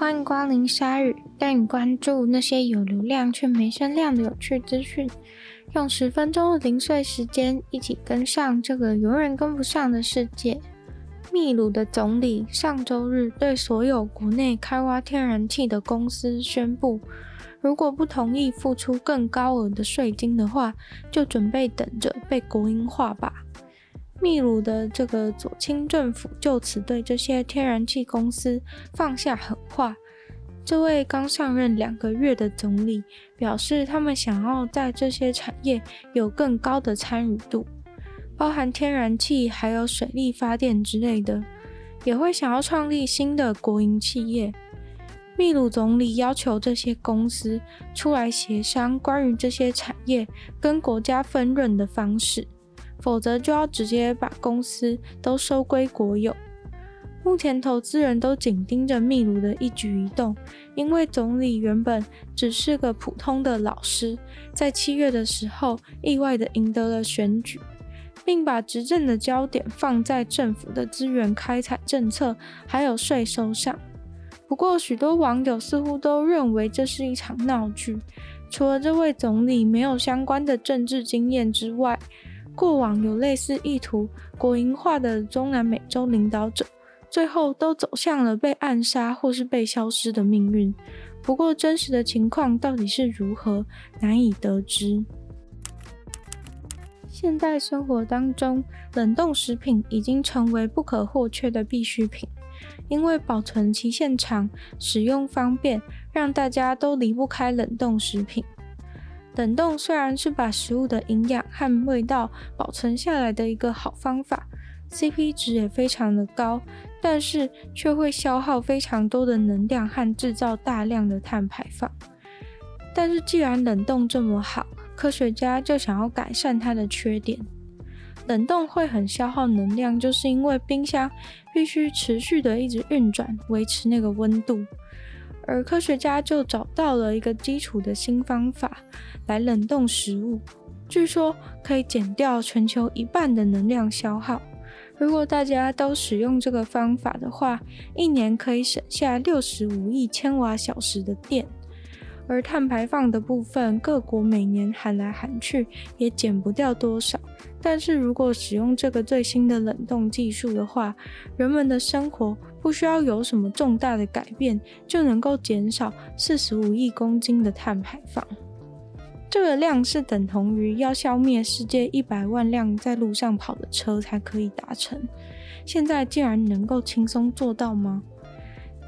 欢迎光临鲨语，带你关注那些有流量却没声量的有趣资讯。用十分钟的零碎时间，一起跟上这个永远跟不上的世界。秘鲁的总理上周日对所有国内开挖天然气的公司宣布，如果不同意付出更高额的税金的话，就准备等着被国营化吧。秘鲁的这个左倾政府就此对这些天然气公司放下狠话。这位刚上任两个月的总理表示，他们想要在这些产业有更高的参与度，包含天然气还有水力发电之类的，也会想要创立新的国营企业。秘鲁总理要求这些公司出来协商关于这些产业跟国家分润的方式，否则就要直接把公司都收归国有。目前投资人都紧盯着秘鲁的一举一动，因为总理原本只是个普通的老师，在七月的时候意外地赢得了选举，并把执政的焦点放在政府的资源开采政策还有税收上。不过，许多网友似乎都认为这是一场闹剧。除了这位总理没有相关的政治经验之外，过往有类似意图国营化的中南美洲领导者。最后都走向了被暗杀或是被消失的命运。不过，真实的情况到底是如何，难以得知。现代生活当中，冷冻食品已经成为不可或缺的必需品，因为保存期限长、使用方便，让大家都离不开冷冻食品。冷冻虽然是把食物的营养和味道保存下来的一个好方法。CP 值也非常的高，但是却会消耗非常多的能量和制造大量的碳排放。但是既然冷冻这么好，科学家就想要改善它的缺点。冷冻会很消耗能量，就是因为冰箱必须持续的一直运转，维持那个温度。而科学家就找到了一个基础的新方法来冷冻食物，据说可以减掉全球一半的能量消耗。如果大家都使用这个方法的话，一年可以省下六十五亿千瓦小时的电，而碳排放的部分，各国每年喊来喊去也减不掉多少。但是如果使用这个最新的冷冻技术的话，人们的生活不需要有什么重大的改变，就能够减少四十五亿公斤的碳排放。这个量是等同于要消灭世界一百万辆在路上跑的车才可以达成。现在竟然能够轻松做到吗？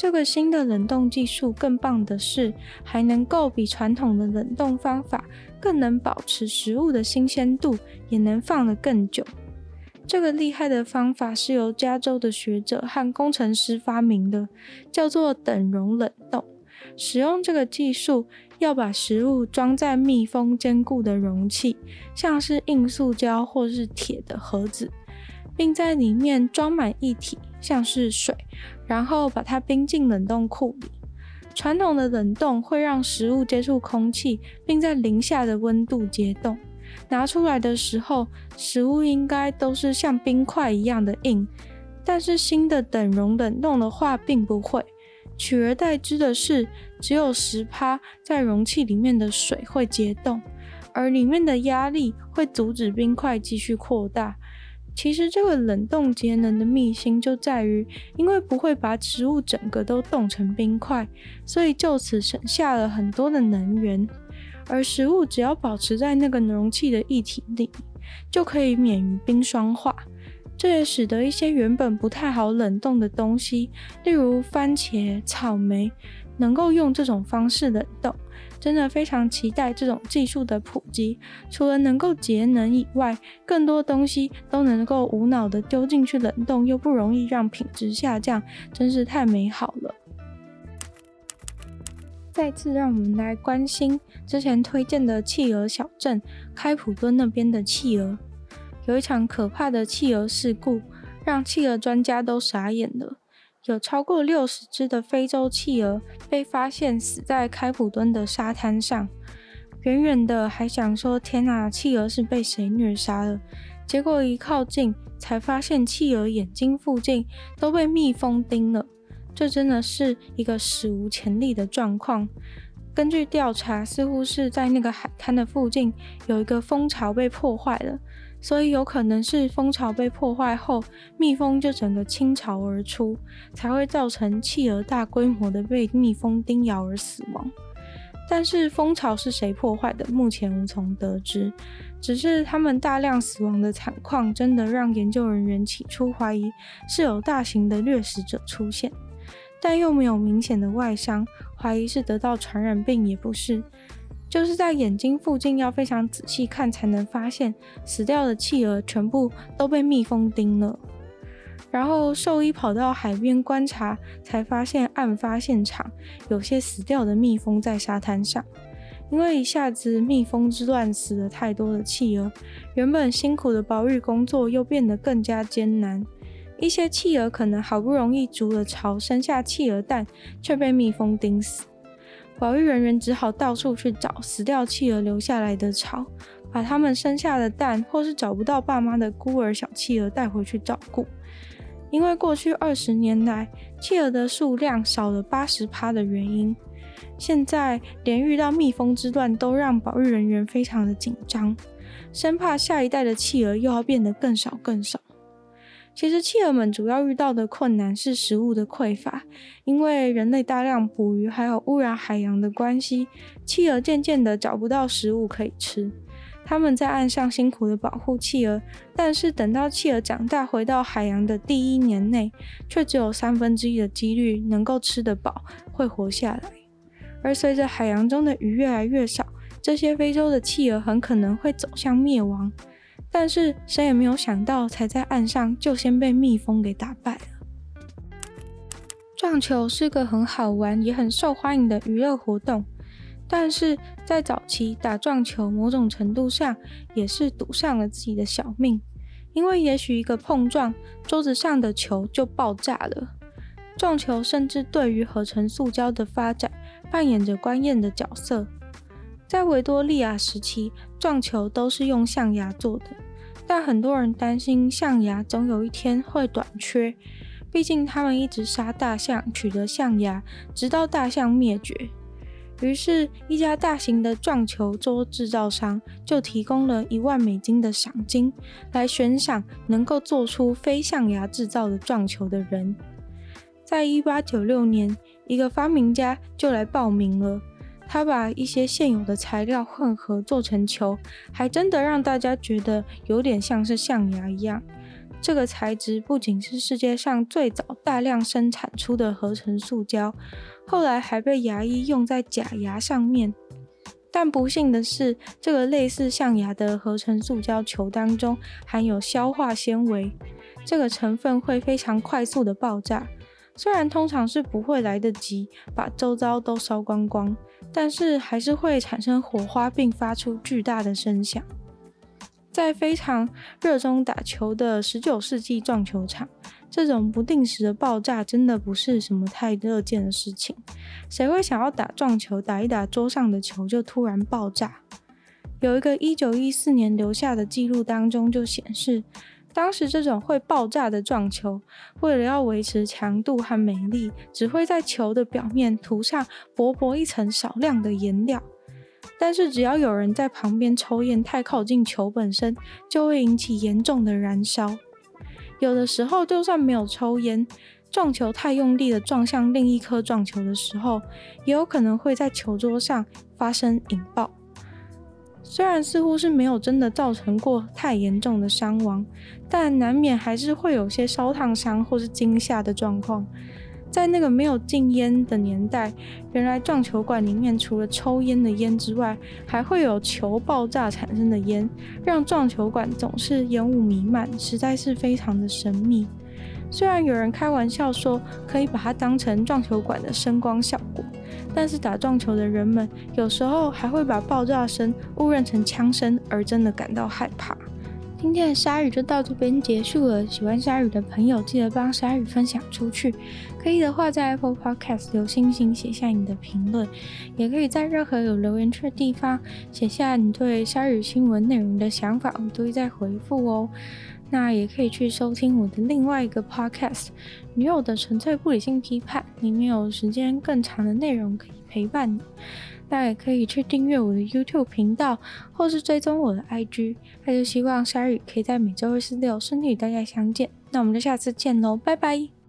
这个新的冷冻技术更棒的是，还能够比传统的冷冻方法更能保持食物的新鲜度，也能放得更久。这个厉害的方法是由加州的学者和工程师发明的，叫做等容冷冻。使用这个技术，要把食物装在密封坚固的容器，像是硬塑胶或是铁的盒子，并在里面装满液体，像是水，然后把它冰进冷冻库里。传统的冷冻会让食物接触空气，并在零下的温度结冻，拿出来的时候，食物应该都是像冰块一样的硬。但是新的等容冷冻的话，并不会。取而代之的是，只有十趴在容器里面的水会结冻，而里面的压力会阻止冰块继续扩大。其实这个冷冻节能的秘辛就在于，因为不会把食物整个都冻成冰块，所以就此省下了很多的能源。而食物只要保持在那个容器的液体里，就可以免于冰霜化。这也使得一些原本不太好冷冻的东西，例如番茄、草莓，能够用这种方式冷冻。真的非常期待这种技术的普及。除了能够节能以外，更多东西都能够无脑的丢进去冷冻，又不容易让品质下降，真是太美好了。再次让我们来关心之前推荐的企鹅小镇开普敦那边的企鹅。有一场可怕的企鹅事故，让企鹅专家都傻眼了。有超过六十只的非洲企鹅被发现死在开普敦的沙滩上。远远的还想说：“天哪，企鹅是被谁虐杀了？”结果一靠近，才发现企鹅眼睛附近都被蜜蜂叮了。这真的是一个史无前例的状况。根据调查，似乎是在那个海滩的附近有一个蜂巢被破坏了，所以有可能是蜂巢被破坏后，蜜蜂就整个倾巢而出，才会造成企鹅大规模的被蜜蜂叮咬而死亡。但是蜂巢是谁破坏的，目前无从得知。只是他们大量死亡的惨况，真的让研究人员起初怀疑是有大型的掠食者出现。但又没有明显的外伤，怀疑是得到传染病也不是，就是在眼睛附近要非常仔细看才能发现，死掉的企鹅全部都被蜜蜂叮了。然后兽医跑到海边观察，才发现案发现场有些死掉的蜜蜂在沙滩上，因为一下子蜜蜂之乱死了太多的企鹅，原本辛苦的保育工作又变得更加艰难。一些企鹅可能好不容易筑了巢，生下企鹅蛋，却被蜜蜂叮死。保育人员只好到处去找死掉企鹅留下来的巢，把它们生下的蛋，或是找不到爸妈的孤儿小企鹅带回去照顾。因为过去二十年来，企鹅的数量少了八十趴的原因，现在连遇到蜜蜂之乱都让保育人员非常的紧张，生怕下一代的企鹅又要变得更少更少。其实，企鹅们主要遇到的困难是食物的匮乏，因为人类大量捕鱼还有污染海洋的关系，企鹅渐渐的找不到食物可以吃。他们在岸上辛苦的保护企鹅，但是等到企鹅长大回到海洋的第一年内，却只有三分之一的几率能够吃得饱，会活下来。而随着海洋中的鱼越来越少，这些非洲的企鹅很可能会走向灭亡。但是谁也没有想到，才在岸上就先被蜜蜂给打败了。撞球是个很好玩也很受欢迎的娱乐活动，但是在早期打撞球，某种程度上也是赌上了自己的小命，因为也许一个碰撞，桌子上的球就爆炸了。撞球甚至对于合成塑胶的发展扮演着关键的角色。在维多利亚时期，撞球都是用象牙做的，但很多人担心象牙总有一天会短缺，毕竟他们一直杀大象取得象牙，直到大象灭绝。于是，一家大型的撞球桌制造商就提供了一万美金的赏金，来悬赏能够做出非象牙制造的撞球的人。在一八九六年，一个发明家就来报名了。他把一些现有的材料混合做成球，还真的让大家觉得有点像是象牙一样。这个材质不仅是世界上最早大量生产出的合成塑胶，后来还被牙医用在假牙上面。但不幸的是，这个类似象牙的合成塑胶球当中含有硝化纤维，这个成分会非常快速的爆炸。虽然通常是不会来得及把周遭都烧光光。但是还是会产生火花，并发出巨大的声响。在非常热衷打球的十九世纪撞球场，这种不定时的爆炸真的不是什么太乐见的事情。谁会想要打撞球，打一打桌上的球就突然爆炸？有一个一九一四年留下的记录当中就显示。当时这种会爆炸的撞球，为了要维持强度和美丽，只会在球的表面涂上薄薄一层少量的颜料。但是只要有人在旁边抽烟太靠近球本身，就会引起严重的燃烧。有的时候，就算没有抽烟，撞球太用力的撞向另一颗撞球的时候，也有可能会在球桌上发生引爆。虽然似乎是没有真的造成过太严重的伤亡，但难免还是会有些烧烫伤或是惊吓的状况。在那个没有禁烟的年代，原来撞球馆里面除了抽烟的烟之外，还会有球爆炸产生的烟，让撞球馆总是烟雾弥漫，实在是非常的神秘。虽然有人开玩笑说可以把它当成撞球馆的声光效果，但是打撞球的人们有时候还会把爆炸声误认成枪声，而真的感到害怕。今天的鲨鱼就到这边结束了。喜欢鲨鱼的朋友，记得帮鲨鱼分享出去。可以的话，在 Apple Podcast 留星星，写下你的评论，也可以在任何有留言区的地方写下你对鲨鱼新闻内容的想法，我都会再回复哦。那也可以去收听我的另外一个 podcast《女友的纯粹不理性批判》，里面有时间更长的内容可以陪伴你。那也可以去订阅我的 YouTube 频道，或是追踪我的 IG。那就希望 sorry 可以在每周二、四、六顺利与大家相见。那我们就下次见喽，拜拜。